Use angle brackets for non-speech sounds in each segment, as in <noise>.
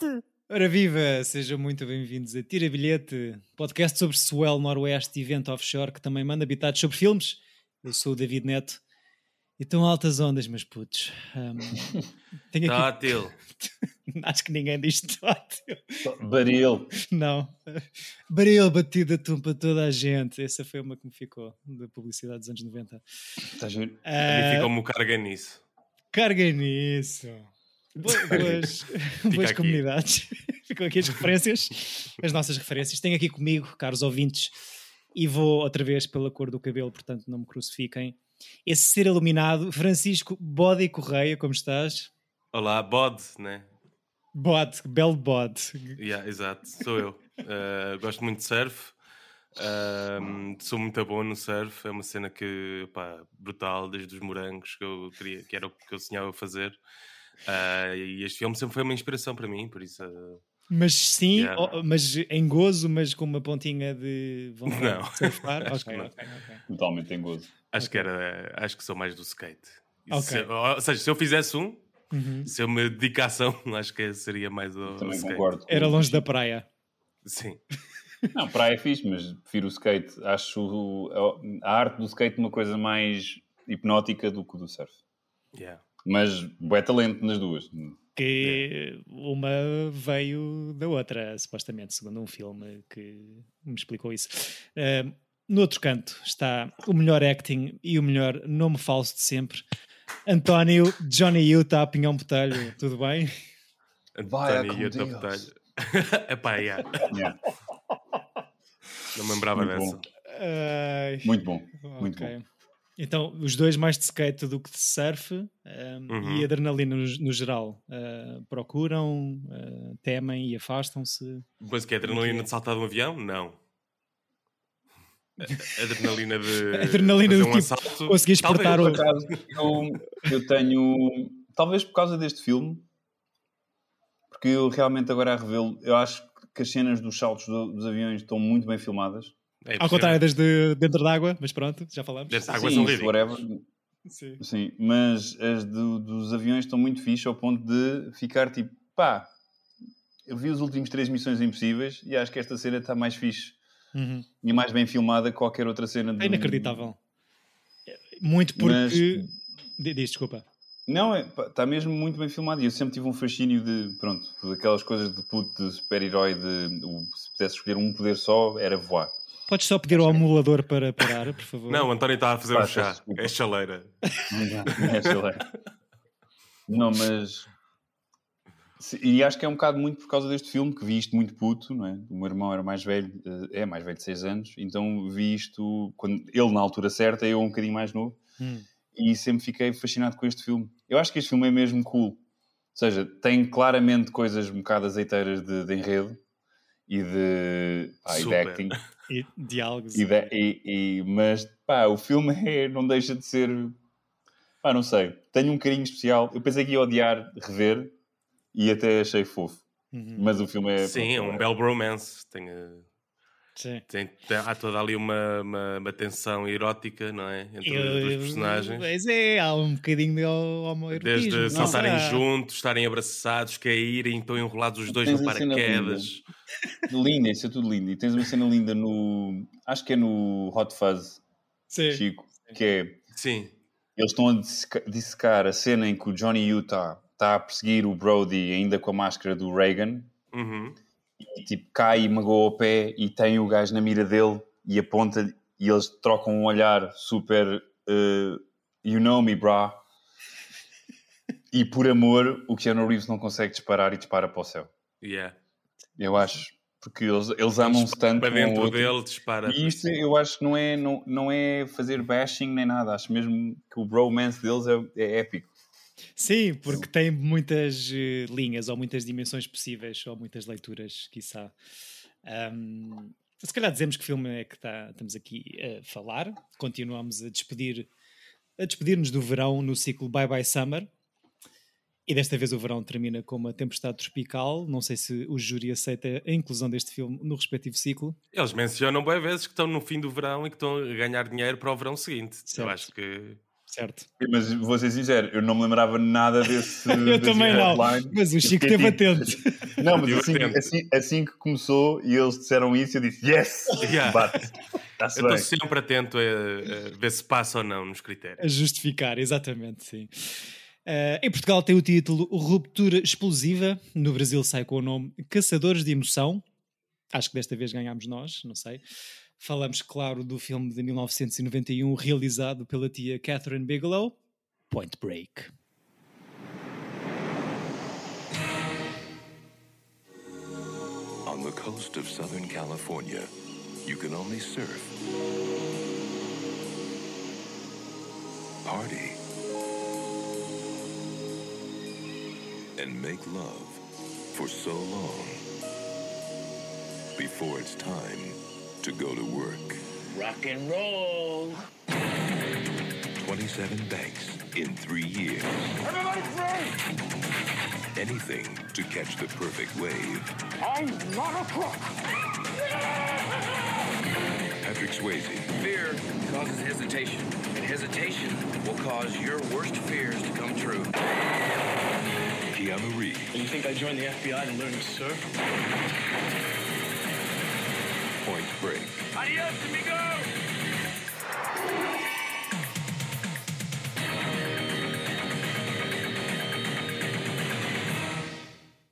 bilhete! Ora viva, sejam muito bem-vindos a Tira Bilhete, podcast sobre Swell Noroeste Evento Offshore que também manda habitados sobre filmes. Eu sou o David Neto e estão altas ondas, meus putos. Um, <laughs> tenho aqui... Tótil. <laughs> Acho que ninguém diz tótil. Baril. Não. Baril batido a tum para toda a gente. Essa foi uma que me ficou da publicidade dos anos 90. Está giro? A mim ficou-me o carga nisso. Carga nisso. <laughs> Boas, boas, comunidades. <laughs> Ficam aqui as <laughs> referências, as nossas referências. Tenho aqui comigo, caros ouvintes, e vou outra vez pela cor do cabelo, portanto não me crucifiquem. Esse ser iluminado, Francisco Bode Correia, como estás? Olá, bode, né? Bode, belo bode. Yeah, exato, sou eu. Uh, gosto muito de surf. Um, sou muito bom no surf. É uma cena que, pá, brutal, desde os morangos que eu queria, que era o que eu sonhava fazer. Uh, e este filme sempre foi uma inspiração para mim, por isso. uh, Mas sim, Yeah. oh, mas em gozo, mas com uma pontinha de vontade Não. de surfar. <laughs> Acho que não. ok, ok. Totalmente em gozo. acho que era. Acho que sou mais do skate. Se- ou seja, se eu fizesse um, Uhum. se eu me dedicasse a um, <laughs> acho que seria mais ao Também skate. concordo. Era longe da praia. Sim. <laughs> Não, praia é fixe, mas prefiro o skate. Acho o- a arte do skate uma coisa mais hipnótica do que o do surf. Yeah. Mas bué talento nas duas. que uma veio da outra, supostamente, segundo um filme que me explicou isso. Uh, no outro canto está o melhor acting e o melhor nome falso de sempre. António Johnny Utah Pinhão Botelho, tudo bem? António tua Deus. batalha. <laughs> Epá, yeah. Yeah, não me lembrava Muito dessa. bom. Ai, Muito bom. Muito ok. bom. Então, os dois mais de skate do que de surf um, Uhum. e adrenalina no, no geral. Uh, procuram, uh, temem e afastam-se. Mas que é adrenalina de saltar de um avião? Não. Adrenalina de <laughs> Adrenalina do um tipo, assalto. conseguires Talvez. portar Por o- acaso, eu, eu tenho. Talvez por causa deste filme, porque eu realmente agora a revê-lo, eu acho que as cenas dos saltos do- dos aviões estão muito bem filmadas. É Ao contrário das de dentro d'água, mas pronto, já falamos. As águas Sim, são ridículas. whatever. Sim. Sim, mas as do- dos aviões estão muito fixe ao ponto de ficar tipo, pá, eu vi os últimos três Missões Impossíveis e acho que esta cena está mais fixe Uhum. e mais bem filmada que qualquer outra cena. É inacreditável. Muito porque. Mas- Di- Diz, desculpa. Não, é, pá, está mesmo muito bem filmado e eu sempre tive um fascínio de, pronto, daquelas coisas de puto, de super-herói, de o- se pudesse escolher um poder só, era voar. Podes só pedir ao emulador para parar, por favor? Não, o António está a fazer Pá, um chá. desculpa. É chaleira. É, sei lá. Não, mas. E acho que é um bocado muito por causa deste filme que vi isto muito puto, não é? O meu irmão era mais velho, eh, é mais velho de 6 anos, então vi isto quando ele na altura certa, eu um bocadinho mais novo, Hum. e sempre fiquei fascinado com este filme. Eu acho que este filme é mesmo cool. Ou seja, tem claramente coisas um bocado azeiteiras de, de enredo e de, pá, e de Super. acting. E diálogos. <laughs> E de- e- e- mas pá, o filme é- não deixa de ser. Pá, não sei. Tenho um carinho especial. Eu pensei que ia odiar rever e até achei fofo. Uhum. Mas o filme é. Sim, é um pronto, belo bromance. Tem, eh, Sim. tem, tem- há toda ali uma, uma, uma tensão erótica, não é? Entre Eu- os dois personagens. Pois é, há um bocadinho de homoerotismo. Desde não saltarem será? juntos, estarem abraçados, caírem, estão enrolados os dois Tens no paraquedas. Linda, isso é tudo lindo. E tens uma cena linda no. Acho que é no Hot Fuzz, Sim. Chico, que é. Sim, Eles estão a disseca- dissecar a cena em que o Johnny Utah está a perseguir o Brody ainda com a máscara do Reagan Uhum. E tipo cai e magoa o pé e tem o gajo na mira dele e aponta e eles trocam um olhar super eh, you know me brah <laughs> e por amor o Keanu Reeves não consegue disparar e dispara para o céu yeah. eu acho porque eles, eles amam-se tanto para um dentro outro. dele, dispara. e isto eu acho que não é, não, não é fazer bashing nem nada acho mesmo que o bromance deles é, é épico Sim, porque tem muitas eh, linhas ou muitas dimensões possíveis ou muitas leituras, quiçá. Ahm, se calhar dizemos que filme é que tá- estamos aqui a falar. Continuamos a despedir a despedir-nos do verão no ciclo Bye Bye Summer. E desta vez o verão termina com uma tempestade tropical. Não sei se o júri aceita a inclusão deste filme no respectivo ciclo. Eles mencionam bem vezes que estão no fim do verão e que estão a ganhar dinheiro para o verão seguinte. Certo. Eu acho que Certo. Mas vou ser sincero, eu não me lembrava nada desse. <laughs> eu desse também não. headline. Mas o Chico esteve tipo- atento. <laughs> Não, mas assim, atento. assim, assim que começou e eles disseram isso, eu disse yes! Yeah. Bate. Eu estou sempre atento a, a ver se passa ou não nos critérios. A justificar, exatamente, sim. Eh, em Portugal tem o título Ruptura Explosiva, no Brasil sai com o nome Caçadores de Emoção. Acho que desta vez ganhámos nós, não sei. Falamos, claro, do filme de 1991 realizado pela tia Catherine Bigelow, Point Break. On the coast of Southern California, you can only surf, party, and make love for so long before it's time to go to work. Rock and roll. 27 banks in three years. Everybody free! Anything to catch the perfect wave. I'm not a crook. Patrick Swayze, Fear causes hesitation, and hesitation will cause your worst fears to come true. Keanu Reeves, You think I joined the FBI to learn to surf? Point Break. Adios, amigo!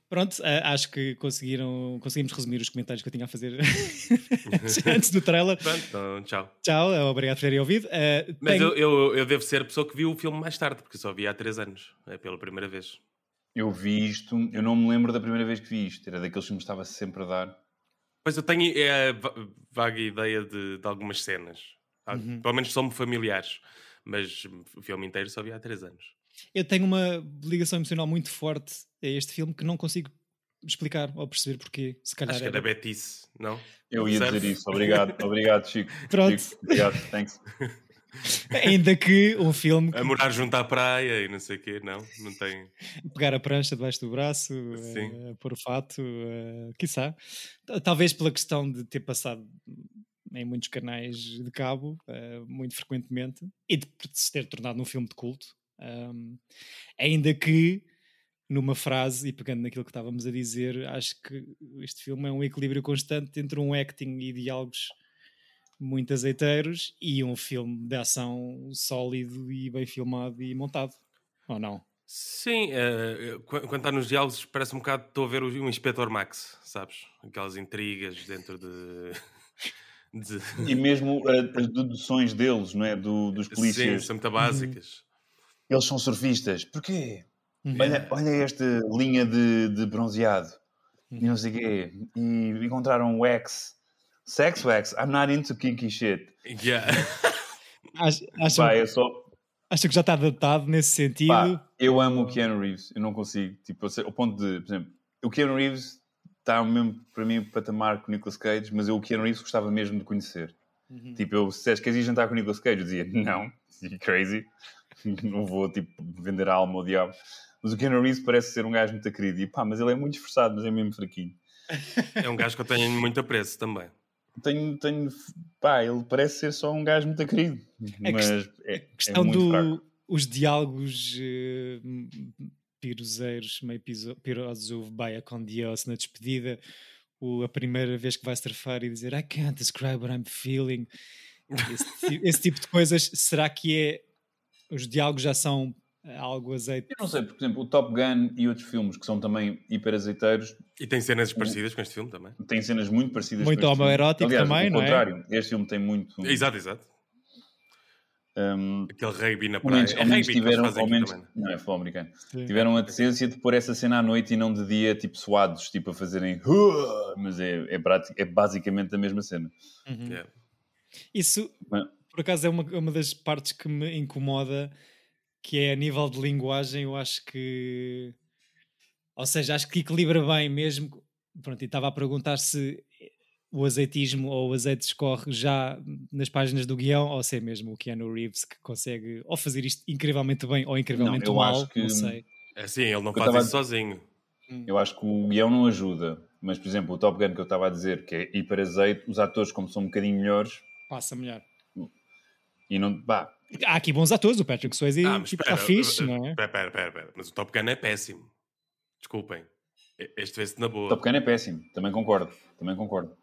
Pronto, eh, acho que conseguiram, conseguimos resumir os comentários que eu tinha a fazer <laughs> antes do trailer. Pronto, então, tchau. Tchau, eh, obrigado por terem ouvido. Eh, Mas tenho- eu, eu, eu devo ser a pessoa que viu o filme mais tarde, porque só vi há 3 anos. É pela primeira vez. Eu vi isto, eu não me lembro da primeira vez que vi isto, era daqueles que me estava sempre a dar. Pois eu tenho é, vaga ideia de, de algumas cenas. Uhum. Pelo menos são-me familiares. Mas o filme inteiro só vi há 3 anos. eu tenho uma ligação emocional muito forte a este filme que não consigo explicar ou perceber porquê. Se calhar Acho que é era- da Betice, não? Eu ia Surf. dizer isso, obrigado, obrigado Chico. <laughs> Pronto. Chico, obrigado, thanks. <laughs> Ainda que um filme A morar junto à praia e não sei o quê, não? Não tem. que pegar a prancha debaixo do braço, Sim. eh, pôr o fato, uh, quiçá. Talvez pela questão de ter passado em muitos canais de cabo, eh, muito frequentemente, e de se ter tornado um filme de culto. Um, ainda que, numa frase, e pegando naquilo que estávamos a dizer, acho que este filme é um equilíbrio constante entre um acting e diálogos muito azeiteiros e um filme de ação sólido e bem filmado e montado. Ou não? Sim, eh, qu- quando está nos diálogos, parece um bocado que estou a ver o o Inspector Max, sabes? Aquelas intrigas dentro de. <laughs> de... E mesmo uh, as deduções deles, não é? Do, dos Sim, polícias. são muito básicas. Eles são surfistas. Porquê? Uhum. Olha, olha esta linha de, de bronzeado. E não sei o quê. E encontraram wax. Sex wax? I'm not into kinky shit. Yeah. <laughs> Ach- Acham, Pá, é só... acham que já está adaptado nesse sentido? Pá, eu amo o Keanu Reeves. Eu não consigo. Tipo, ao ponto de, por exemplo, o Keanu Reeves está mesmo para mim patamar com o Nicolas Cage, mas eu o Keanu Reeves gostava mesmo de conhecer. Uhum. Tipo, eu, se disseste, queres ir jantar com o Nicolas Cage? Eu dizia, não, <laughs> you crazy. <laughs> não vou, tipo, vender a alma ao diabo. Mas o Keanu Reeves parece ser um gajo muito querido. E pá, mas ele é muito esforçado, mas é mesmo fraquinho. É um gajo que eu tenho muito apreço também. Tenho, tenho, pá, ele parece ser só um gajo muito querido. A mas quest- é, A questão é muito fraco. dos os diálogos m- piroseiros, meio pirosos, o Baia com Dios na despedida, o, a primeira vez que vai surfar e dizer I can't describe what I'm feeling. Esse, esse tipo de coisas, será que é. Os diálogos já são algo azeite? Eu não sei, por exemplo, o Top Gun e outros filmes que são também hiper azeiteiros E tem cenas parecidas com este filme também. têm cenas muito parecidas Muito com este filme. homoerótico Aliás, também, não é? contrário, este filme tem muito... Exato, exato. hum, Aquele rugby na praia. menos, É ao menos tiveram, ao menos, também. não é futebol americano, Sim. tiveram a decência de pôr essa cena à noite e não de dia, tipo suados, tipo a fazerem mas é, é, é basicamente a mesma cena. Uhum. Yeah. Isso, Mas- por acaso, é uma, é uma das partes que me incomoda, que é a nível de linguagem, eu acho que... Ou seja, acho que equilibra bem mesmo... Pronto, e estava a perguntar se o azeitismo ou o azeite escorre já nas páginas do guião ou se é mesmo o Keanu Reeves que consegue ou fazer isto incrivelmente bem ou incrivelmente eu mal, acho que- não sei. É assim, ele não Eu faz tava- isso sozinho. Eu acho que o guião não ajuda, mas por exemplo, o Top Gun que eu estava a dizer, que é hiper azeite, os atores, como são um bocadinho melhores, Passa melhor. e não, pá, Há aqui bons atores, o Patrick Swayze Ah, tipo, está fixe, não é? Espera, espera, espera, espera. Mas o Top Gun é péssimo. Desculpem. Este vê-se na boa. Top Gun é péssimo, também concordo. Também concordo.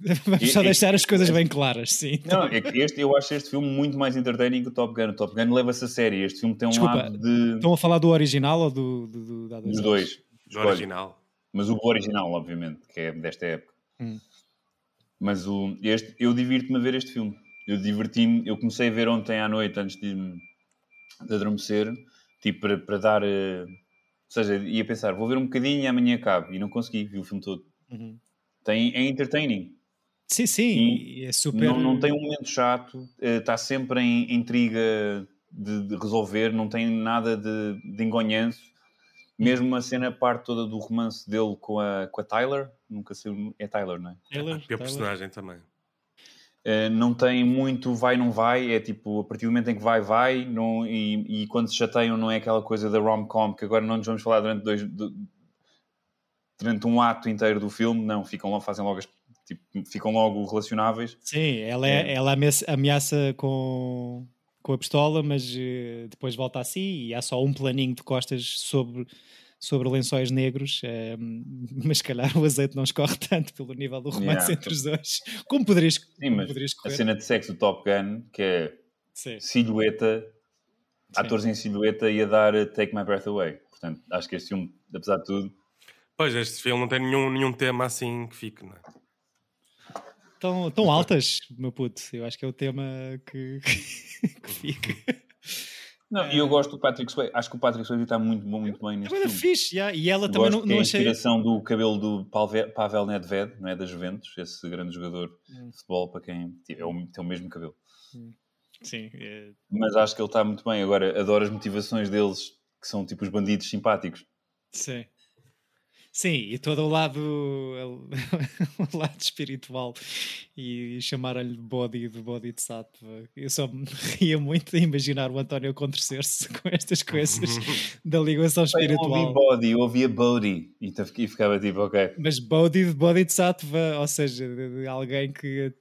<laughs> Vamos só deixar as coisas bem claras, sim. Não, é que este, eu acho este filme muito mais entertaining que o Top Gun. O Top Gun leva-se a sério. Este filme tem um Desculpa, lado de, Estão a falar do original ou do, do, do, há dos dois. Do original. Mas o original, obviamente, que é desta época. Hum. Mas o, este, eu divirto-me a ver este filme. Eu diverti-me, eu comecei a ver ontem à noite, antes de, de adormecer, tipo, para, para dar. eh, ou seja, ia pensar, vou ver um bocadinho e amanhã acabo. E não consegui, vi o filme todo. Uhum. Tem, é entertaining. Sim, sim, e é super. Não, não tem um momento chato, eh, está sempre em intriga de, de resolver, não tem nada de, de engonhanço. Mesmo a cena, a parte toda do romance dele com a, com a Tyler, nunca sei, é Tyler, não é? Taylor, Pior Taylor. personagem também. Eh, não tem muito vai, não vai, é tipo, a partir do momento em que vai, vai, não, e, e quando se chateiam não é aquela coisa da rom-com que agora não nos vamos falar durante dois, du- durante um ato inteiro do filme, não, ficam logo, fazem logo, as- tipo, ficam logo relacionáveis. Sim, ela, é, É. ela ameaça, ameaça com, com a pistola, mas eh, depois volta a si e há só um planinho de costas sobre, sobre lençóis negros. eh, <laughs> mas se calhar o azeite não escorre <laughs> tanto pelo nível do romance Yeah. entre os dois. Como poderias, Sim, como mas poderias a correr? cena de sexo do Top Gun, que é Sim. silhueta, atores em silhueta e a dar uh, Take My Breath Away. Portanto, acho que este filme, apesar de tudo, Pois, este filme não tem nenhum, nenhum tema assim que fique, não é? Tão, tão altas, meu puto. Eu acho que é o tema que, <laughs> que fica. Não, e eu gosto do Patrick Swayze. Acho que o Patrick Swayze está muito bom, muito bem neste bem filme. fixe, yeah. e ela também Gosto não, que é não a achei. inspiração do cabelo do Palve- Pavel Nedved, não é? Da Juventus, esse grande jogador Hum. de futebol, para quem é o, tem o mesmo cabelo. Sim, é- Mas acho que ele está muito bem. Agora, adoro as motivações deles, que são tipo os bandidos simpáticos. Sim. Sim, e todo o lado, <laughs> o lado espiritual e chamaram-lhe de body de body de sattva. Eu só me <laughs> ria muito de imaginar o António contorcer-se <laughs> com estas coisas da ligação Eu não ouvi espiritual. body, eu ouvia body. E então fiquei- ficava tipo, ok. Mas body de body de sattva, ou seja, de, alguém que,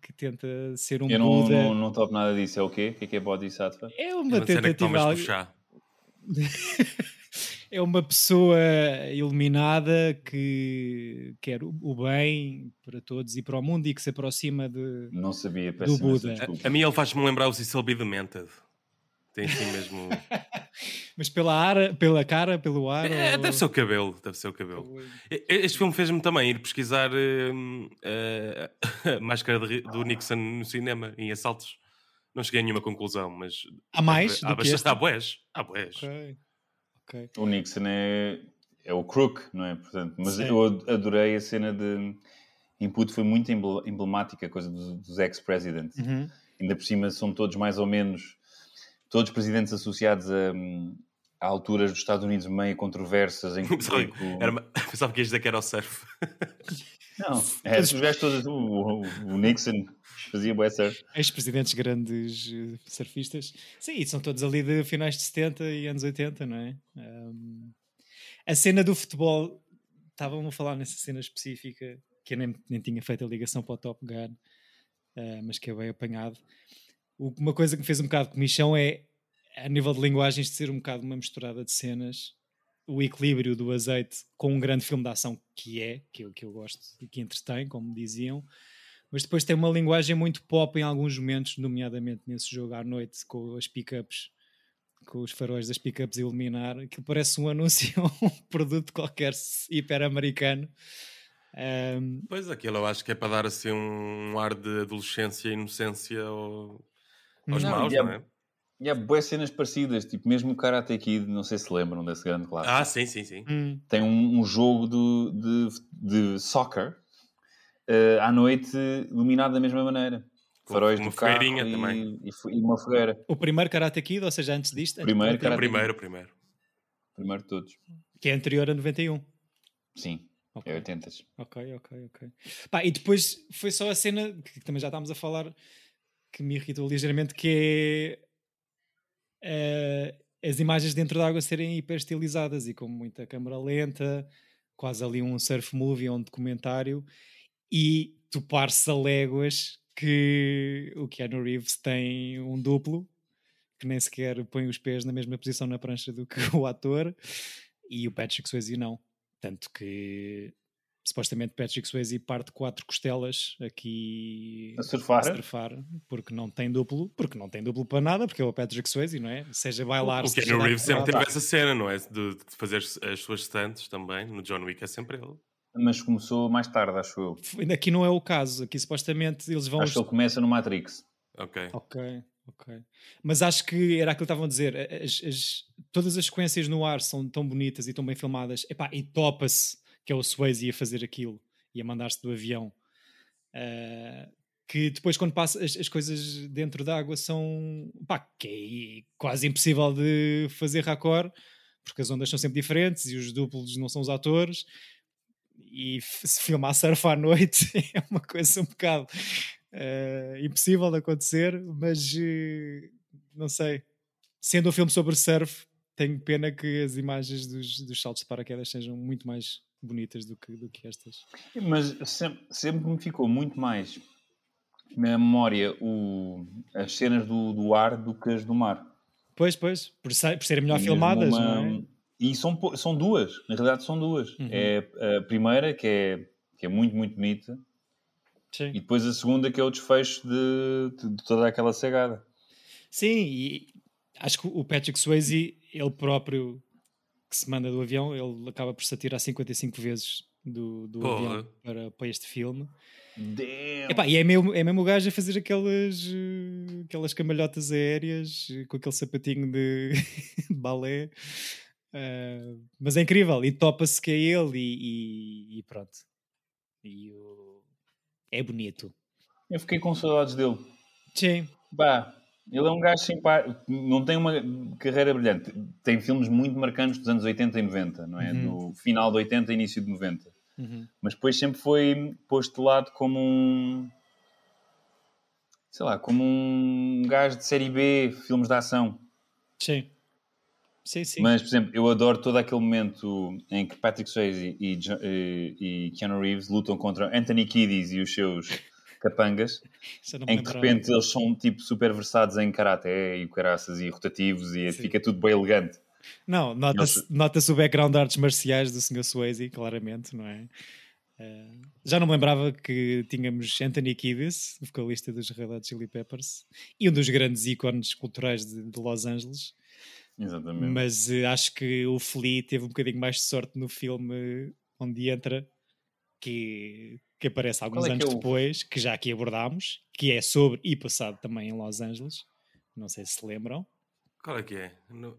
que tenta ser um Eu não, Buda. não, não topo nada disso. É o quê? O que é que é body sattva? É É uma uma cena que tentativa. tomas com algo- chá. É uma pessoa iluminada que quer o bem para todos e para o mundo e que se aproxima de. Não sabia, peço Do Buda. desculpa. A, a mim ele faz-me lembrar o Cecil B. Demented. Tem assim mesmo... <laughs> Mas pela, ar, pela cara, pelo ar. É, ou- deve ser o cabelo, deve ser o cabelo. Este filme fez-me também ir pesquisar hum, eh, a <laughs> máscara de do Nixon no cinema, em assaltos. Não cheguei a nenhuma conclusão, mas... Há mais Há, do que bastante- este? há bués, há bués. Ok. Ok. O Nixon é, é o crook, não é? Portanto, mas Sim. eu ad- adorei a cena de input, foi muito emble- emblemática a coisa dos, dos ex-presidents. Uhum. Ainda por cima são todos mais ou menos, todos presidentes associados a, a alturas dos Estados Unidos meio controversas. Em que, <laughs> Sorry, o- Era uma... <laughs> Pensava que ias dizer que era o surf. <laughs> Não, <laughs> é, os gajos todos, o, o- Nixon fazia bué surf. Ex-presidentes grandes eh, surfistas. Sim, e são todos ali de finais de 70 e anos 80, não é? Um, a cena do futebol, estavam a falar nessa cena específica, que eu nem, nem tinha feito a ligação para o Top Gun, eh, mas que é bem apanhado. O- uma coisa que me fez um bocado de comichão é, a nível de linguagens, de ser um bocado uma misturada de cenas, o equilíbrio do azeite com um grande filme de ação que é, que eu, que eu gosto e que entretém, como diziam, mas depois tem uma linguagem muito pop em alguns momentos, nomeadamente nesse jogo à noite com as pickups, com os faróis das pickups a iluminar, que parece um <laughs> anúncio a um produto qualquer hiper-americano. Um, Pois, aquilo eu acho que é para dar assim um ar de adolescência e inocência ao- aos Não, maus, é- não é? E há boas cenas parecidas, tipo mesmo o Karate Kid, não sei se lembram desse grande clássico. Ah, sim, sim, sim. hum, tem um, um jogo do- de, de soccer eh, à noite iluminado da mesma maneira. Com Faróis uma do carro e, também. e e uma fogueira. o primeiro Karate Kid, ou seja, antes disto, Primeiro É o primeiro, o primeiro. Primeiro de todos. que é anterior a 91. Sim, Ok. é 80. Ok, ok, ok. Pá, e depois foi só a cena que também já estávamos a falar que me irritou ligeiramente, que é eh, as imagens dentro da água serem hiper estilizadas e com muita câmera lenta, quase ali um surf movie ou um documentário, e topar-se a léguas que o Keanu Reeves tem um duplo que nem sequer põe os pés na mesma posição na prancha do que <laughs> o ator, e o Patrick Swayze não. Tanto que supostamente Patrick Swayze parte quatro costelas aqui A surfar? a surfar, porque não tem duplo, porque não tem duplo para nada, porque é o Patrick Swayze, não é? Seja bailar, O seja Keanu Reeves sempre teve essa cena, não é? De, de fazer as suas stunts também. No John Wick é sempre ele. Mas começou mais tarde, acho eu. Aqui não é o caso, aqui supostamente eles vão. Acho que ele começa no Matrix. Ok. Ok, ok. Mas acho que era aquilo que estavam a dizer. as- as- todas as sequências no ar são tão bonitas e tão bem filmadas. Epá, e topa-se que é o Swayze a fazer aquilo e a mandar-se do avião. Ah, que depois, quando passa, as, as coisas dentro da água são. Pá, é quase impossível de fazer raccord, porque as ondas são sempre diferentes e os duplos não são os atores. E se filmar surf à noite <laughs> é uma coisa um bocado eh, impossível de acontecer, mas eh, não sei. Sendo um filme sobre surf, tenho pena que as imagens dos, dos saltos de paraquedas sejam muito mais bonitas do que, do que estas. Mas sempre, sempre me ficou muito mais na memória o, as cenas do, do ar do que as do mar. Pois, pois, por, ser- por serem melhor Mesmo filmadas, uma- não é? E são, são duas, na realidade são duas. Uhum. É a primeira, que é, que é muito, muito bonita, Sim. e depois a segunda, que é o desfecho de, de- de toda aquela cegada. Sim, e acho que o Patrick Swayze, ele próprio que se manda do avião, ele acaba por se atirar 55 vezes do, do Porra. avião para, para este filme. Epá, e é mesmo, é mesmo o gajo a fazer aquelas, eh, aquelas camalhotas aéreas eh, com aquele sapatinho de, <laughs> de balé. Eh, mas é incrível, e topa-se que é ele, e, e- e pronto. E o- é bonito. Eu fiquei com saudades dele. Sim, Bah, ele é um gajo simpático, não tem uma carreira brilhante. Tem filmes muito marcantes dos anos 80 e 90, não é? Uhum. No final de 80 e início de 90. Uhum. Mas depois sempre foi posto de lado como um. Sei lá, como um gajo de série B, filmes de ação. sim. Sim, sim. Mas, por exemplo, eu adoro todo aquele momento em que Patrick Swayze e, e, e Keanu Reeves lutam contra Anthony Kiddis e os seus capangas, <laughs> em que de repente eles são tipo super versados em karaté e caraças e rotativos e Sim. fica tudo bem elegante. Não, nota-se Eles- nota-se o background de artes marciais do Sr. Swayze, claramente, não é? Eh, já não me lembrava que tínhamos Anthony Kiedis, vocalista dos Red Hot Chili Peppers, e um dos grandes ícones culturais de, de Los Angeles. Exatamente. Mas eh, acho que o Flea teve um bocadinho mais de sorte no filme onde entra, que, que aparece alguns é que anos é o- depois, que já aqui abordámos, que é sobre e passado também em Los Angeles. Não sei se se lembram. Qual é que é? No-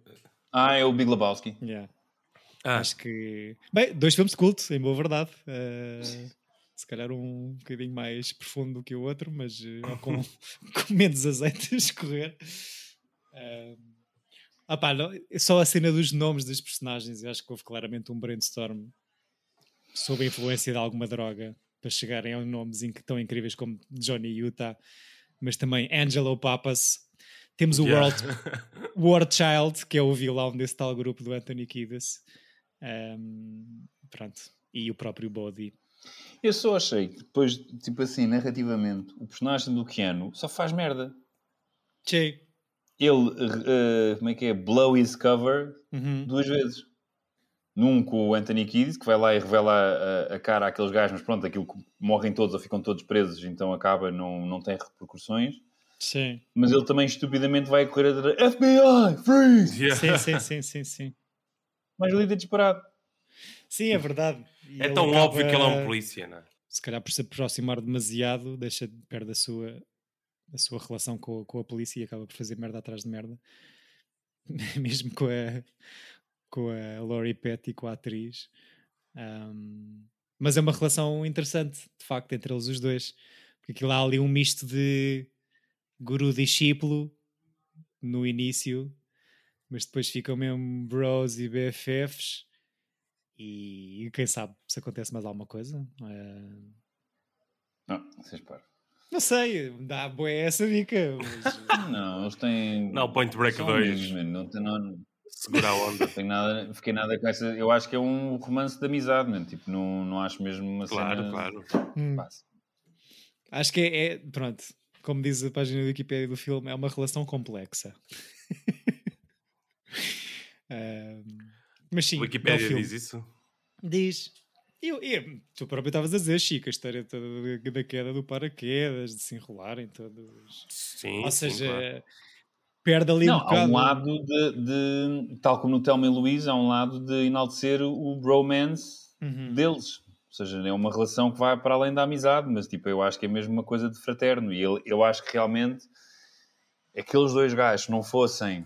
Ah, é o Big Lebowski. Yeah. Ah, Acho que. Bem, dois filmes de culto, em boa verdade. Eh, se calhar um bocadinho mais profundo do que o outro, mas ou com, <laughs> <laughs> com menos azeite a escorrer. Eh, ah pá, não- só a cena dos nomes dos personagens, eu acho que houve claramente um brainstorm sob a influência de alguma droga para chegarem a nomes tão incríveis como Johnny Utah, mas também Angelo Papas. Temos o yeah. World <laughs> War Child, que é o vilão desse tal grupo do Anthony Kiedis. Um, pronto. E o próprio Bodhi. Eu só achei que depois, tipo assim, narrativamente, o personagem do Keanu só faz merda. Sim. Ele, eh, como é que é? Blow his cover Uhum. duas vezes. Num com o Anthony Kiddis, que vai lá e revela a, a cara àqueles gajos, mas pronto, aquilo que morrem todos ou ficam todos presos, então acaba, não, não tem repercussões. Sim. Mas ele também estupidamente vai correr atrás. FBI, freeze! Yeah. sim, sim, sim, sim, sim. Mais lido disparado. Sim, é verdade. E É tão acaba, óbvio que ele é um polícia, não é? Se calhar por se aproximar demasiado, deixa de perder a sua, a sua relação com, a- com a polícia e acaba por fazer merda atrás de merda. <laughs> Mesmo com a, com a Laurie Petty, com a atriz. Um, mas é uma relação interessante, de facto, entre eles os dois. Porque aquilo há ali um misto de guru-discípulo no início, mas depois ficam mesmo bros e BFFs. E quem sabe se acontece mais alguma coisa. Eh, Não, vocês param. não sei, dá boa essa dica. Mas, <laughs> Não, eles têm. Não, Point Break são 2. amigos, mano, Não tem nada. Segura a onda. Tem nada, fiquei nada com essa. Eu acho que é um romance de amizade, mano. Tipo, não, não acho mesmo uma Claro, cena. claro. hum, Passa. acho que é, é- pronto, como diz a página da Wikipédia do filme, é uma relação complexa. <laughs> Ahm, mas sim, A belo Wikipédia filme. diz isso? Diz. Eu, eu, tu próprio estavas a dizer, Chico, a história toda da- da queda do paraquedas, de se enrolarem todos. Sim, Ou sim, seja, claro. Perde ali Não, um há bocado. um lado de, de- tal como no Telma e Luís, há um lado de enaltecer o bromance Uhum. deles. Ou seja, é uma relação que vai para além da amizade, mas tipo, eu acho que é mesmo uma coisa de fraterno. E ele, eu acho que realmente aqueles dois gajos, não fossem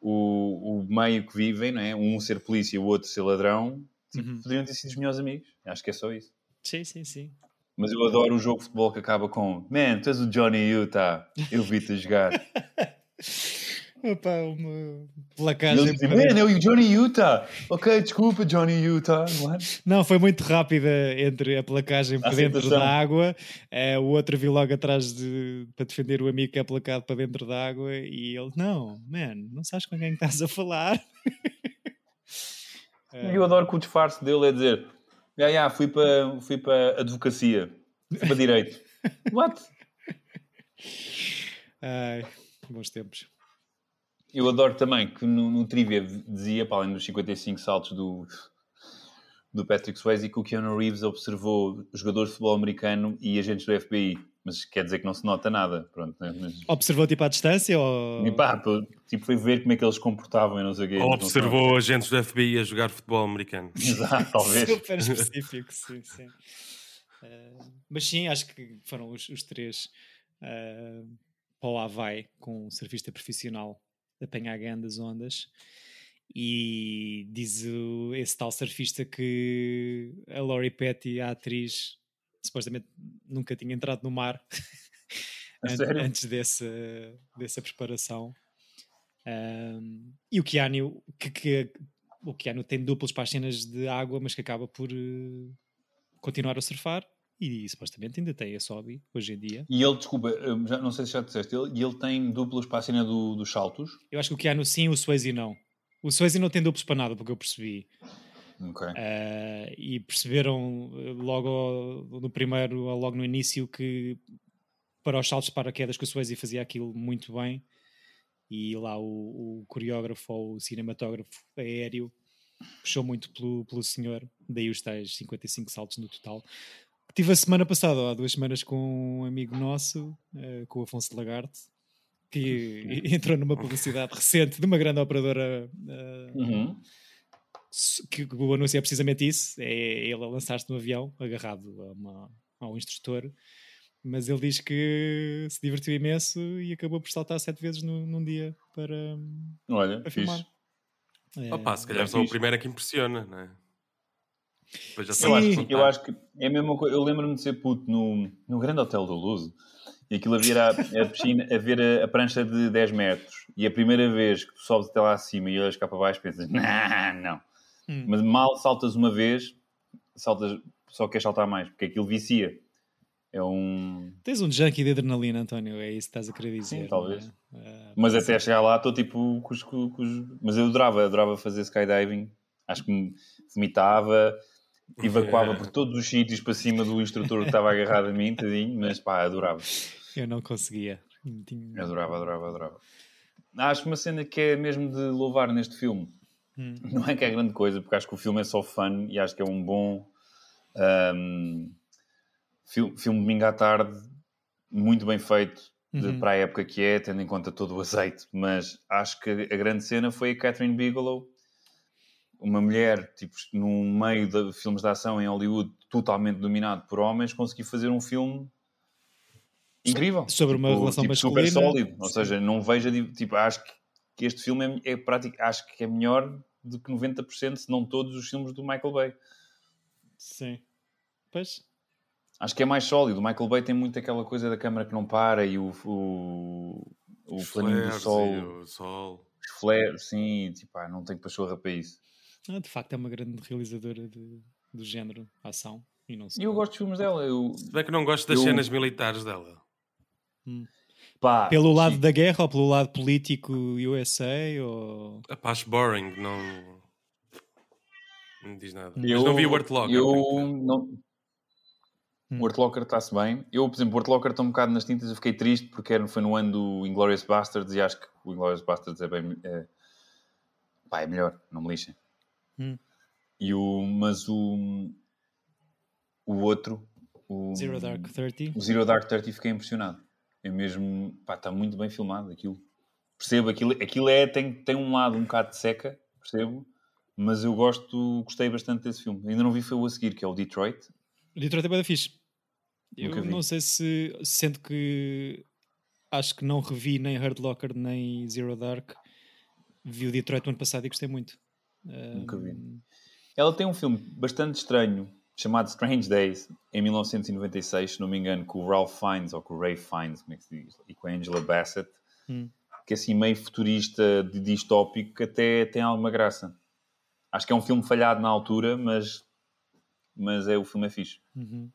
o, o meio que vivem, não é? um ser polícia e o outro ser ladrão, tipo, Uhum. poderiam ter sido os melhores amigos. Acho que é só isso. Sim, sim, sim. Mas eu adoro o jogo de futebol que acaba com Man, tu és o Johnny Utah, eu vi-te jogar. <laughs> Opa, uma E placagem. dizem, Man, é o Johnny Utah. Ok, desculpa, Johnny Utah. What? Não, foi muito rápida entre a placagem para dentro da água, eh, o outro viu logo atrás de, para defender o amigo que é placado para dentro da água e ele, não, man, não sabes com quem estás a falar. <laughs> E eu adoro que o disfarce dele é dizer já, já, fui para fui para advocacia, fui para direito. <laughs> What? Ai, bons tempos. Eu adoro também que no, no trivia dizia, para além dos 55 saltos do, do Patrick Swayze, que o Keanu Reeves observou jogadores de futebol americano e agentes do FBI. Mas quer dizer que não se nota nada. Pronto, né? Mas, Observou tipo à distância ou... e pá, tipo, foi ver como é que eles comportavam e não sei o quê. Ou Não se observou agentes do FBI a jogar futebol americano. <laughs> Exato, talvez. Super <laughs> específico, sim, sim. Eh, mas sim, acho que foram os, os três eh, para o Havaí com um surfista profissional apanhar grandes ondas. E diz o- esse tal surfista que a Laurie Petty, a atriz, supostamente nunca tinha entrado no mar <laughs> antes dessa, dessa preparação. Um, e o Keanu, que, que- o Keanu tem duplos para as cenas de água, mas que acaba por eh, continuar a surfar e supostamente ainda tem esse hobby hoje em dia. E ele, desculpa, eu já, não sei se já disseste, ele, e ele tem duplos para a cena do- dos saltos. Eu acho que o Keanu sim, o Swayze não. O Swayze não tem duplos para nada, porque eu percebi. Ok. Eh, e perceberam eh, logo ao- no primeiro, logo no início, que para os saltos de paraquedas que o Swayze fazia aquilo muito bem. E lá o, o coreógrafo ou o cinematógrafo aéreo puxou muito pelo, pelo senhor, daí os tais 55 saltos no total. Tive a semana passada, há duas semanas, com um amigo nosso, eh, com o Afonso Lagarde, que <laughs> entrou numa publicidade recente de uma grande operadora eh, Uhum. Que o anúncio é precisamente isso: é ele a lançar-se no avião, agarrado a, uma, a um instrutor. Mas ele diz que se divertiu imenso e acabou por saltar sete vezes no- num dia para, Olha, para fixe. filmar. É, Opa, se calhar é só o primeiro é que impressiona, não é? Depois já Sim. Eu acho, que, eu acho que é a mesma coisa. Eu lembro-me de ser puto no, no grande hotel do Luso e aquilo havia a, a piscina, a ver a, a prancha de 10 metros e a primeira vez que tu sobes até lá acima e olhas cá para baixo pensas, não, não. Hum. Mas mal saltas uma vez, saltas, só queres saltar mais, porque aquilo vicia. É um. Tens um junkie de adrenalina, António, é isso que estás a querer dizer. não talvez. é? Ah, Mas até chegar lá estou tipo os, com os- Mas eu adorava, adorava fazer skydiving. Acho que me vomitava, evacuava por <laughs> todos os sítios para cima do instrutor que estava agarrado a mim, tadinho, mas pá, adorava. eu não conseguia. Tinha- Adorava, adorava, adorava. Acho uma cena que é mesmo de louvar neste filme. Hum. Não é que é grande coisa, porque acho que o filme é só fun e acho que é um bom fil- filme de domingo à tarde, muito bem feito de- Uhum. para a época que é, tendo em conta todo o azeite. Mas acho que a grande cena foi a Catherine Bigelow, uma mulher, tipo, no meio de filmes de ação em Hollywood, totalmente dominado por homens, conseguir fazer um filme incrível. Sobre uma Tipo- relação tipo, super masculina. sólido. Ou seja, não vejo, tipo, acho que, que este filme é, é prático, acho que é melhor do que 90%, se não todos os filmes do Michael Bay. Sim. Pois. Acho que é mais sólido. O Michael Bay tem muito aquela coisa da câmara que não para e o, o, o Os planinho do sol, e o sol. os flares, sim, tipo, ah, não tenho pachorra para isso. Ah, de facto, é uma grande realizadora de, do género ação. E, não E eu gosto dos filmes dela. Eu, Se bem que não gosto das Eu- cenas militares dela. Pá, Pelo lado sim. da guerra ou pelo lado político USA? Ou... Epá, acho boring, não. Não diz nada. Mas Eu, não vi o Art Locker. eu não... Hum. O Art Locker está-se bem. Eu, por exemplo, o Art Locker está um bocado nas tintas. Eu fiquei triste porque era- foi no ano do Inglourious Basterds e acho que o Inglourious Bastards é bem. É, pá, é melhor, não me lixem. Hum. E o, mas o, o outro, o Zero Dark Thirty. o Zero Dark Thirty, fiquei impressionado. É mesmo, pá, está muito bem filmado aquilo. Percebo, aquilo, aquilo é, tem, tem um lado um bocado de seca, percebo, mas eu gosto, gostei bastante desse filme. Ainda não vi foi o a seguir, que é o Detroit. Detroit é bem fixe. Eu Nunca vi. não sei se, sendo que acho que não revi nem Hurt Locker nem Zero Dark, vi o Detroit no ano passado e gostei muito. Nunca vi. Ela tem um filme bastante estranho, chamado Strange Days, em 1996, se não me engano, com o Ralph Fiennes, ou com o Ray Fiennes, como é que se diz, e com a Angela Bassett, Hum. que é assim meio futurista, de distópico, que até tem alguma graça. Acho que é um filme falhado na altura, mas, mas é, o filme é fixe. Uhum.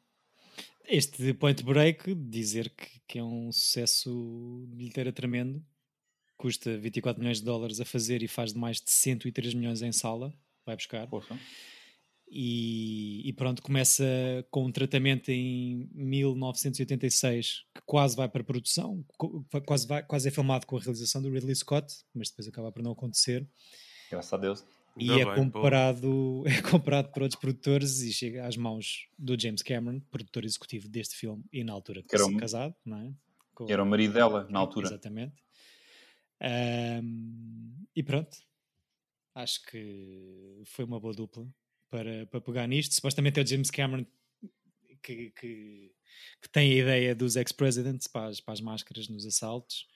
Este Point Break, dizer que, que é um sucesso bilheteiro tremendo, custa 24 milhões de dólares a fazer e faz de mais de 103 milhões em sala, vai buscar. Poxa. E, e pronto, começa com um tratamento em 1986 que quase vai para produção, quase, vai, quase é filmado com a realização do Ridley Scott, mas depois acaba por não acontecer. Graças a Deus. E é bem, pô. comparado, <laughs> é comparado por outros produtores e chega às mãos do James Cameron, produtor executivo deste filme e na altura Que era um- casado, não é? Com- Era o marido dela, na altura. Exatamente. Ahm, e pronto. Acho que foi uma boa dupla para, para pegar nisto. Supostamente é o James Cameron que, que, que tem a ideia dos ex-presidents para, as- para as máscaras nos assaltos.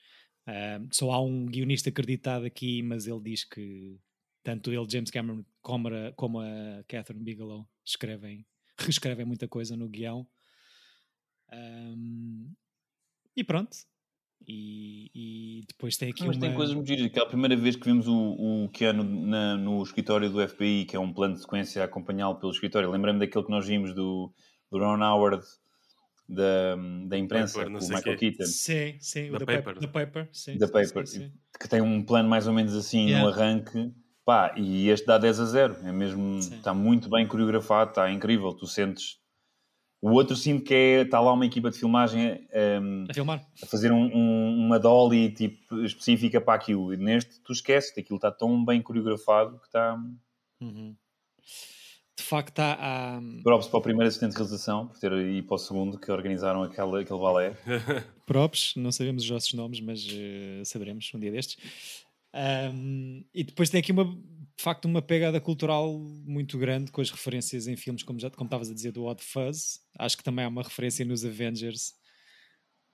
Ahm, só há um guionista acreditado aqui, mas ele diz que tanto ele, James Cameron, como a, como a Catherine Bigelow escrevem, <laughs> reescrevem muita coisa no guião. Ahm, e pronto. E, e depois tem aqui Mas uma... tem coisas muito giras. Aquela primeira vez que vimos o, o Keanu na- no escritório do FBI, que é um plano de sequência a acompanhá-lo pelo escritório. Lembrei-me daquele que nós vimos do, do Ron Howard da, da imprensa, Paper, o Michael quê. Keaton, Sim, sim, o Da Paper. paper. Da paper, sim. da sim, Paper, sim, sim. que tem um plano mais ou menos assim Yeah. no arranque. Pá, e este dá 10 a 0. É mesmo, está muito bem coreografado, está incrível. Tu sentes. O outro sinto que é, está lá uma equipa de filmagem ehm, A filmar. a fazer um- um- uma dolly tipo, específica para aquilo. E neste, tu esqueces, aquilo está tão bem coreografado que está. Uhum. De facto, há, há- Props para o primeiro assistente de realização, por ter e para o segundo que organizaram aquele, aquele balé. <laughs> props, não sabemos os nossos nomes, mas eh, saberemos um dia destes. Ahm, e depois tem aqui uma, de facto, uma pegada cultural muito grande com as referências em filmes, como já como estavas a dizer, do Odd Fuzz. Acho que também há uma referência nos Avengers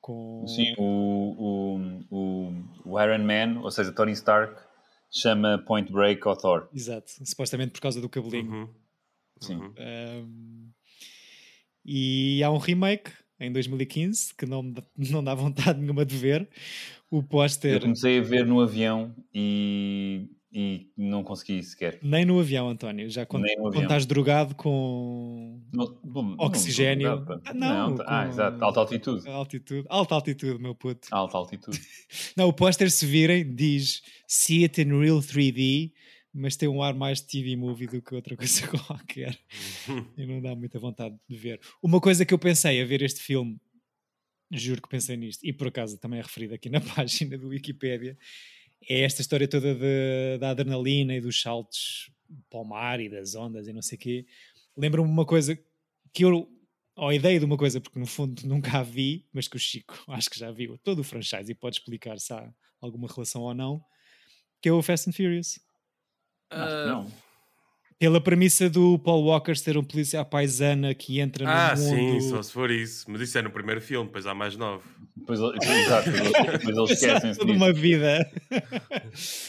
com Sim, o, o, o, o Iron Man, ou seja, Tony Stark, chama Point Break ao Thor. Exato, supostamente por causa do cabelinho. Uhum. Sim. Uhum. Um, e há um remake em 2015 que não, <laughs> não dá vontade nenhuma de ver. O Eu póster, comecei a ver no avião e, e não consegui sequer. nem no avião, António. Já quando, no quando estás drogado com Não- bom, não- Oxigênio. não- Ah, não, tá- ah, com- exato, alta altitude. altitude, alta altitude, meu puto. Alta altitude. <laughs> Não, o póster, se virem, diz See it in real 3D, mas tem um ar mais de TV movie do que outra coisa <laughs> qualquer. e não dá muita vontade de ver. Uma coisa que eu pensei a ver este filme, juro que pensei nisto, e por acaso também é referido aqui na <laughs> página do Wikipedia, é esta história toda de- da adrenalina e dos saltos para o mar e das ondas e não sei o quê. Lembra-me uma coisa que eu, ou a ideia de uma coisa, porque no fundo <laughs> nunca a vi, mas que o Chico <laughs> acho que já viu todo o franchise e pode explicar se há alguma relação ou não, que é o Fast and Furious. Ah, não. Pela premissa do Paul Walker ser um polícia paisana que entra no Ah, mundo... sim, só se for isso. Mas isso é no primeiro filme, depois há mais nove. Depois, ele- exato, <laughs> depois eles- esquecem-se toda uma vida.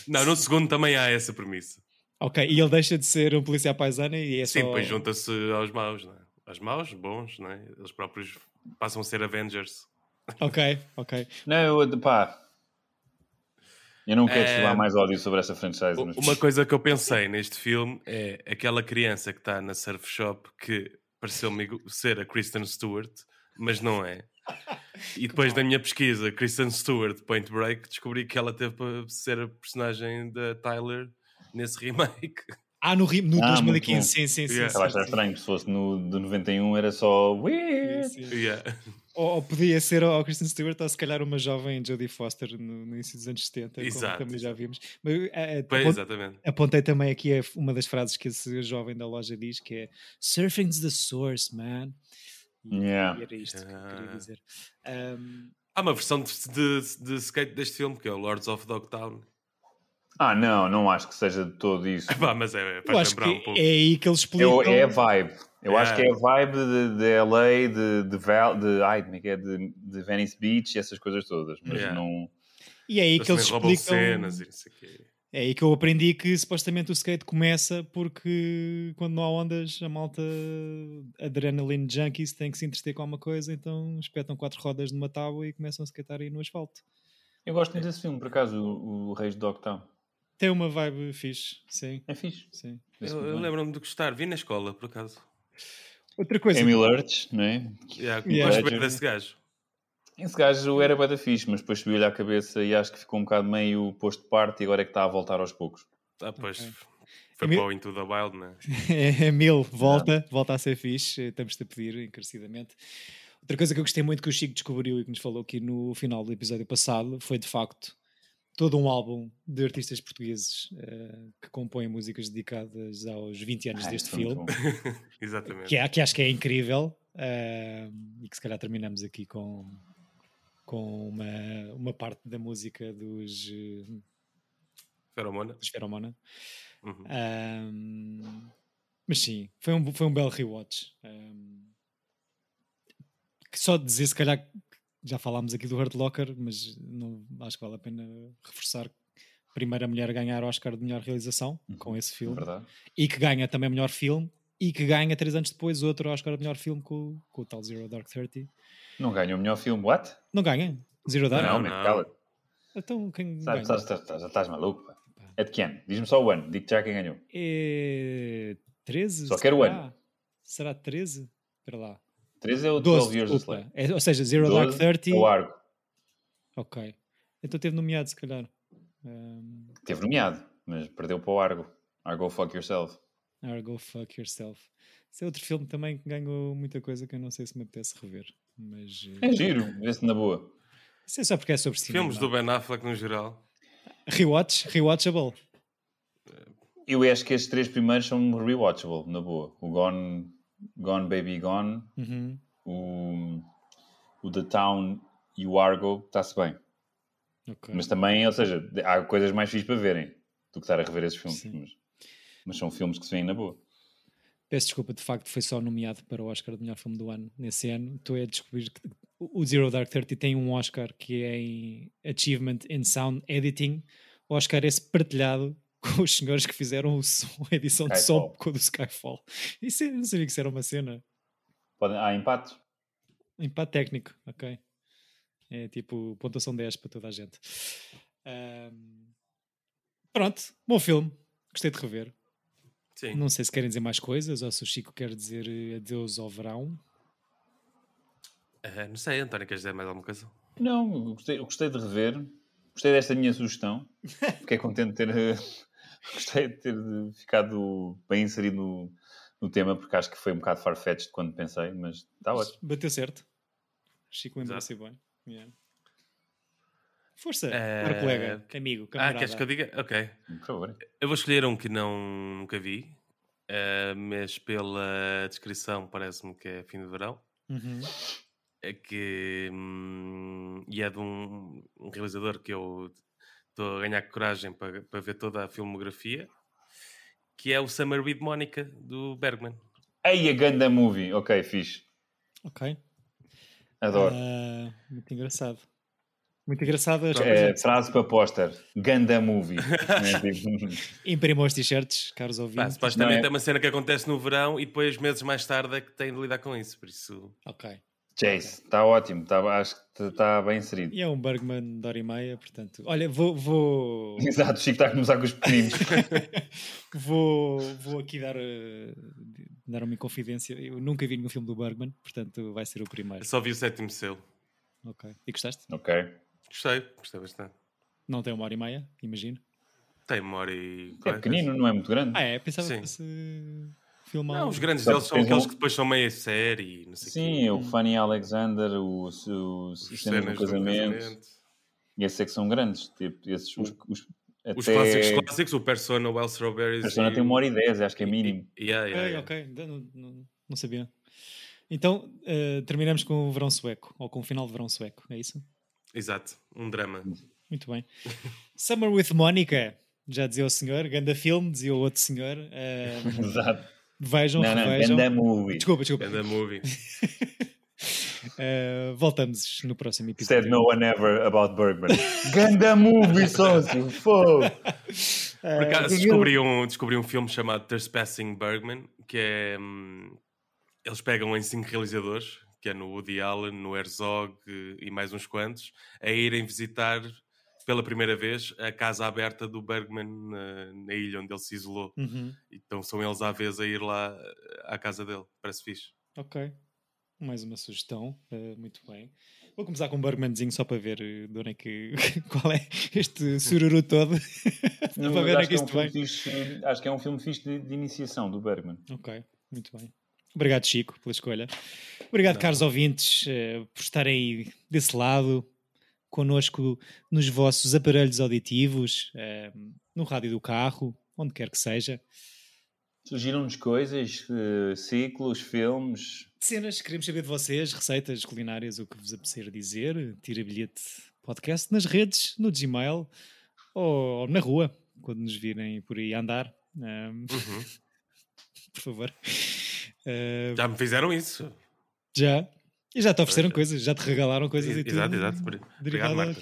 Não, no segundo também há essa premissa. ok, e ele deixa de ser um polícia paisana e é Sim, só... depois junta-se aos maus, não é? Aos maus, bons, não é? Eles próprios passam a ser Avengers. Ok, ok. Não, pá. Eu não quero É, desfilar mais ódio sobre essa franchise. Mas- Uma coisa que eu pensei neste filme é aquela criança que está na surf shop que pareceu-me ser a Kristen Stewart, mas não é. E depois da minha pesquisa, Kristen Stewart Point Break, descobri que ela teve para ser a personagem da Tyler nesse remake. Ah, no, no Ah, muito 2015, bom. sim, sim, sim. Yeah. sim, Estava a achar estranho, se fosse no de 91 era só. "Weird". Sim, sim. Yeah. Ou, ou podia ser ao Kristen Stewart ou se calhar uma jovem Jodie Foster no, no início dos anos 70, como Exato, também já vimos. Mas, eh, eh, apont- exatamente. apontei também aqui a- uma das frases que esse jovem da loja diz, que é Surfing's the source, man. E, Yeah. e era isto que eu queria Ah. dizer. Ahm, Há uma versão de, de, de skate deste filme, que é o Lords of Dogtown. Ah, não, não acho que seja de todo isso. Pá, mas é, faz acho que um pouco. é aí que eles explicam. Eu, é a vibe. Eu acho que é É. a vibe de, de LA, de, de, Val, de, ai, como é que é? De, de Venice Beach e essas coisas todas. Mas Yeah. não. E é aí Eles que eles explicam. cenas e não sei o quê. É aí que eu aprendi que supostamente o skate começa porque quando não há ondas, a malta adrenaline junkies tem que se entreter com alguma coisa, então espetam quatro rodas numa tábua e começam a skatear aí no asfalto. Eu gosto muito desse filme, por acaso, o, o Reis de Dogtown. Tem uma vibe fixe, sim, É fixe. sim. Eu, eu lembro-me de gostar. Vi na escola, por acaso. Outra coisa, Emil Lurch, não é? Yeah, Yeah. Gosto bem desse gajo. Esse gajo era bué da fixe, mas depois subiu-lhe à cabeça e acho que ficou um bocado meio posto de parte e agora é que está a voltar aos poucos. Ah, pois. Ok. Foi Mi- para o Into the Wild, né? é <laughs> mil, volta, volta a ser fixe, estamos-te a pedir encarecidamente. Outra coisa que eu gostei muito que o Chico descobriu e que nos falou aqui no final do episódio passado foi de facto todo um álbum de artistas portugueses eh, que compõem músicas dedicadas aos 20 anos Ah, deste muito filme. <laughs> <laughs> Exatamente. que, é- que acho que é incrível eh, e que se calhar terminamos aqui com, com uma, uma parte da música dos, eh, Feromona. dos Feromona. Uhum. Mas sim, foi um, foi um belo rewatch. Ahm, que só dizer, se calhar, já falámos aqui do Hurt Locker, mas não, acho que vale a pena reforçar. Primeira mulher a ganhar Oscar de melhor realização com esse filme verdade. e que ganha também melhor filme e que ganha três anos depois outro Oscar de melhor filme com, com o tal Zero Dark Thirty. Não ganha o melhor filme. What? Não ganha? Zero Dark? não, não. cala. Então quem Sabe, ganha? estás, estás, estás, já estás maluco? pá. É de que ano? Diz-me só o ano. Digo já quem ganhou. É 13? Só quero o será? ano. Será 13? Espera lá. 13 é o 12, 12 Years a. Slave. É, ou seja, Zero Dark 12 Thirty. é o Argo. Ok. Então teve nomeado, se calhar. Um, Teve nomeado, mas perdeu para o Argo. Argo Fuck Yourself. Argo Fuck Yourself. Esse é outro filme também que ganhou muita coisa que eu não sei se me apetece rever. Mas eh, É giro, vê-se na boa. isso é só porque é sobre cinema. Filmes do Ben Affleck no geral. Rewatch, rewatchable. Eu acho que estes três primeiros são rewatchable, na boa. O Gone, Gone Baby Gone, Uhum. o, o The Town e o Argo, está-se bem. Ok. Mas também, ou seja, há coisas mais fixas para verem do que estar a rever esses filmes. Mas, mas são filmes que se veem na boa. Peço desculpa, de facto, foi só nomeado para o Oscar de melhor filme do ano nesse ano. Estou a descobrir que o Zero Dark Thirty tem um Oscar que é em Achievement in Sound Editing. O Oscar esse partilhado com os senhores que fizeram o som, <laughs> a edição de som Skyfall. com o do Skyfall. Isso eu não sabia que isso era uma cena. Podem, há empate. Empate técnico, ok. É tipo pontuação 10 para toda a gente. Ahm, pronto, bom filme. Gostei de rever. Sim. Não sei se querem dizer mais coisas ou se o Chico quer dizer eh, adeus ao verão. Eh, não sei, António, queres dizer mais alguma coisa? Não, eu gostei, eu gostei de rever. Gostei desta minha sugestão. <laughs> Fiquei contente de ter. Gostei de ter ficado bem inserido no, no tema, porque acho que foi um bocado farfetched quando pensei, mas está ótimo. Bateu certo. Chico lembrou-se bem. Yeah. Força, caro colega, amigo, Ah, camarada. queres que eu diga? Ok. Por favor. Eu vou escolher um que não, nunca vi, eh, mas pela descrição parece-me que é fim de verão. Uhum. É que. hum, e é de um, um realizador que eu estou a ganhar coragem para, para ver toda a filmografia, que é o Summer with Monica do Bergman. Ei, a Ganda Movie. Ok, fixe. Ok. Adoro. Ah, muito engraçado. Muito engraçado. É, frase para póster. Ganda Movie. <laughs> Imprimam os t-shirts, caros Pá, ouvintes. supostamente Não é- é uma cena que acontece no verão e depois, meses mais tarde, é que tem de lidar com isso. Por isso, Ok. Chase, está ótimo. Tá, acho que está bem inserido. E é um Bergman de hora e meia, portanto. Olha, vou. vou... <laughs> Exato, Chico está a começar com os pequeninos. <laughs> vou, vou aqui dar, eh, dar uma confidência. Eu nunca vi nenhum filme do Bergman, portanto vai ser o primeiro. eu só vi o sétimo selo. Ok. E gostaste? ok. Gostei, gostei bastante. Não tem uma hora e meia, imagino. Tem memória e. É pequenino, não é muito grande. Ah, é? Pensava Sim. que fosse, filmar. Não, os grandes deles são aqueles que depois são meia série, não sei o quê. Sim, o Fanny Alexander, os, os, Os cenas do casamento, e esses é que são grandes. Tipo, esses, os, os, até... Os clássicos clássicos, o Persona, o Well Strawberries. A persona e- tem uma hora e dez, acho que é mínimo. e- Yeah, yeah, Ok, yeah. ok, ainda não, não, não sabia. Então, eh, terminamos com o verão sueco, ou com o final de verão sueco, é isso? Exato, um drama. Muito bem. Summer with Monica, já dizia o senhor, ganda filme, dizia o outro senhor. eh, <laughs> Exato. Vejam, Não, não. Ganda Movie. Desculpa, desculpa. Ganda movie. <laughs> Eh, voltamos no próximo Said episódio. no one ever about Bergman. <laughs> Ganda Movie, sócio. Fogo. Por acaso descobri um, descobri um filme chamado Trespassing Bergman, que é. hum, eles pegam em cinco realizadores, que é no Woody Allen, no Herzog eh, e mais uns quantos, a irem visitar pela primeira vez a casa aberta do Bergman na, na ilha onde ele se isolou. Uhum, Então são eles à vez a ir lá eh, à casa dele. Parece fixe. Ok. Mais uma sugestão. eh, muito bem. Vou começar com um Bergmanzinho só para ver eh, de onde é que. <laughs> qual é este sururu todo. <laughs> Não, para ver onde é acho, que é um filme fixe, acho que é um filme fixe de, de iniciação do Bergman. Ok, muito bem. Obrigado, Chico, pela escolha. Obrigado, caros ouvintes, eh, por estarem aí desse lado, connosco nos vossos aparelhos auditivos, eh, no rádio do carro, onde quer que seja. Surgiram-nos coisas, eh, ciclos, filmes. Cenas, queremos saber de vocês, receitas culinárias, o que vos apetecer dizer. Tira bilhete podcast nas redes, no Gmail ou na rua, quando nos virem por aí andar. Ahm, Uhum. <laughs> por favor. Ah, Já me fizeram isso. já. E já te ofereceram coisas, já te regalaram coisas e tudo. Exato, exato. Obrigado, Marta.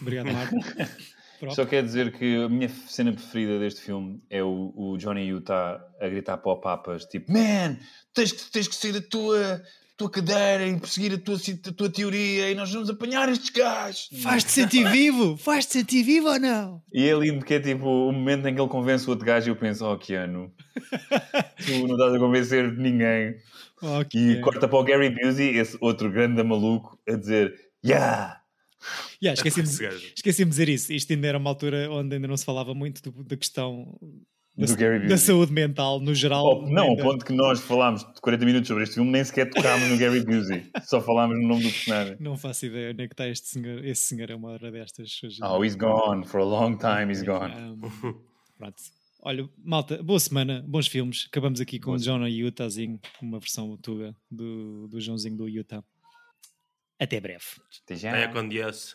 Obrigado, Marco. <laughs> Pronto. Só quer dizer que a minha cena preferida deste filme é o, o Johnny Utah a gritar para o Papas, tipo, Man, tens que, tens que sair da tua, tua cadeira e perseguir a tua, a tua teoria e nós vamos apanhar estes gajos. Faz-te sentir vivo! Faz-te sentir vivo ou não? E é lindo que é tipo o momento em que ele convence o outro gajo e eu penso, oh, Keanu, <laughs> tu não estás a convencer ninguém. Ok. E corta para o Gary Busey, esse outro grande maluco, a dizer, yeah! Yeah, <laughs> esqueci-me de dizer isso. Isto ainda era uma altura onde ainda não se falava muito do- da questão Do Gary da Busey. saúde mental no geral. Oh, não, ao ainda- ponto que nós falámos de 40 minutos sobre este filme, nem sequer tocámos no Gary Busey. Só falámos no nome do personagem. Não faço ideia onde é que está este senhor. Esse senhor é uma hora destas. Hoje. Oh, he's gone. For a long time, he's gone. Um, pronto. Olha, malta, boa semana, bons filmes. Acabamos aqui com o John Utahzinho, uma versão tuga do, do Joãozinho do Utah. Até breve. Até já. Vaya com Deus.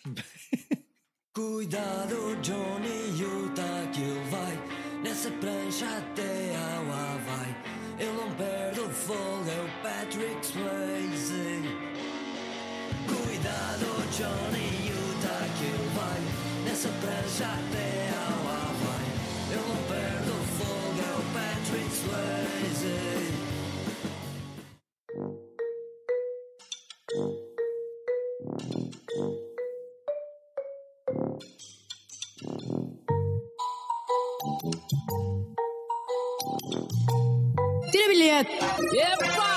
Cuidado, Johnny Utah, que ele vai nessa prancha até ao Havaí. Ele não perde o fogo, é o Patrick Swayze. Cuidado, Johnny Utah, que ele vai nessa prancha até ao Tira bilhete! Epa!